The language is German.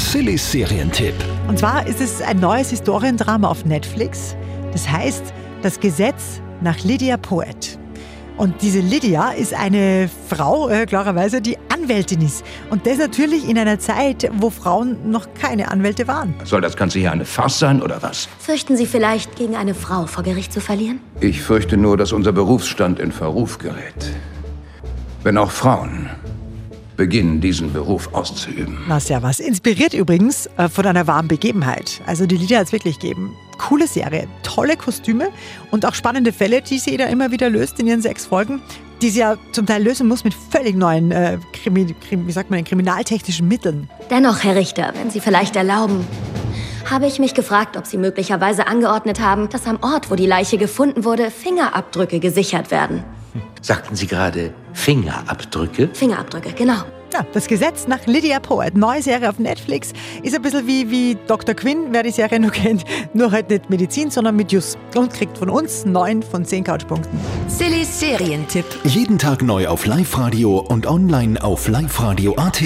Silly Serientipp. Und zwar ist es ein neues Historiendrama auf Netflix. Das heißt Das Gesetz nach Lydia Poet. Und diese Lydia ist eine Frau, äh, klarerweise, die Anwältin ist. Und das natürlich in einer Zeit, wo Frauen noch keine Anwälte waren. Soll das Ganze hier eine Farce sein oder was? Fürchten Sie vielleicht, gegen eine Frau vor Gericht zu verlieren? Ich fürchte nur, dass unser Berufsstand in Verruf gerät. Wenn auch Frauen beginnen, diesen Beruf auszuüben. Na, ja was. Inspiriert übrigens äh, von einer wahren Begebenheit. Also die Lydia hat es wirklich gegeben. Coole Serie, tolle Kostüme und auch spannende Fälle, die sie da immer wieder löst in ihren sechs Folgen, die sie ja zum Teil lösen muss mit völlig neuen, äh, Krimi, Krimi, wie sagt man, kriminaltechnischen Mitteln. Dennoch, Herr Richter, wenn Sie vielleicht erlauben, habe ich mich gefragt, ob Sie möglicherweise angeordnet haben, dass am Ort, wo die Leiche gefunden wurde, Fingerabdrücke gesichert werden. Sagten Sie gerade Fingerabdrücke? Fingerabdrücke, genau. Ja, das Gesetz nach Lydia Poet, neue Serie auf Netflix, ist ein bisschen wie, wie Dr. Quinn, wer die Serie noch kennt, nur halt nicht Medizin, sondern mit Jus. Und kriegt von uns neun von zehn Couchpunkten. Silly Serientipp. Jeden Tag neu auf Live-Radio und online auf liveradio.at.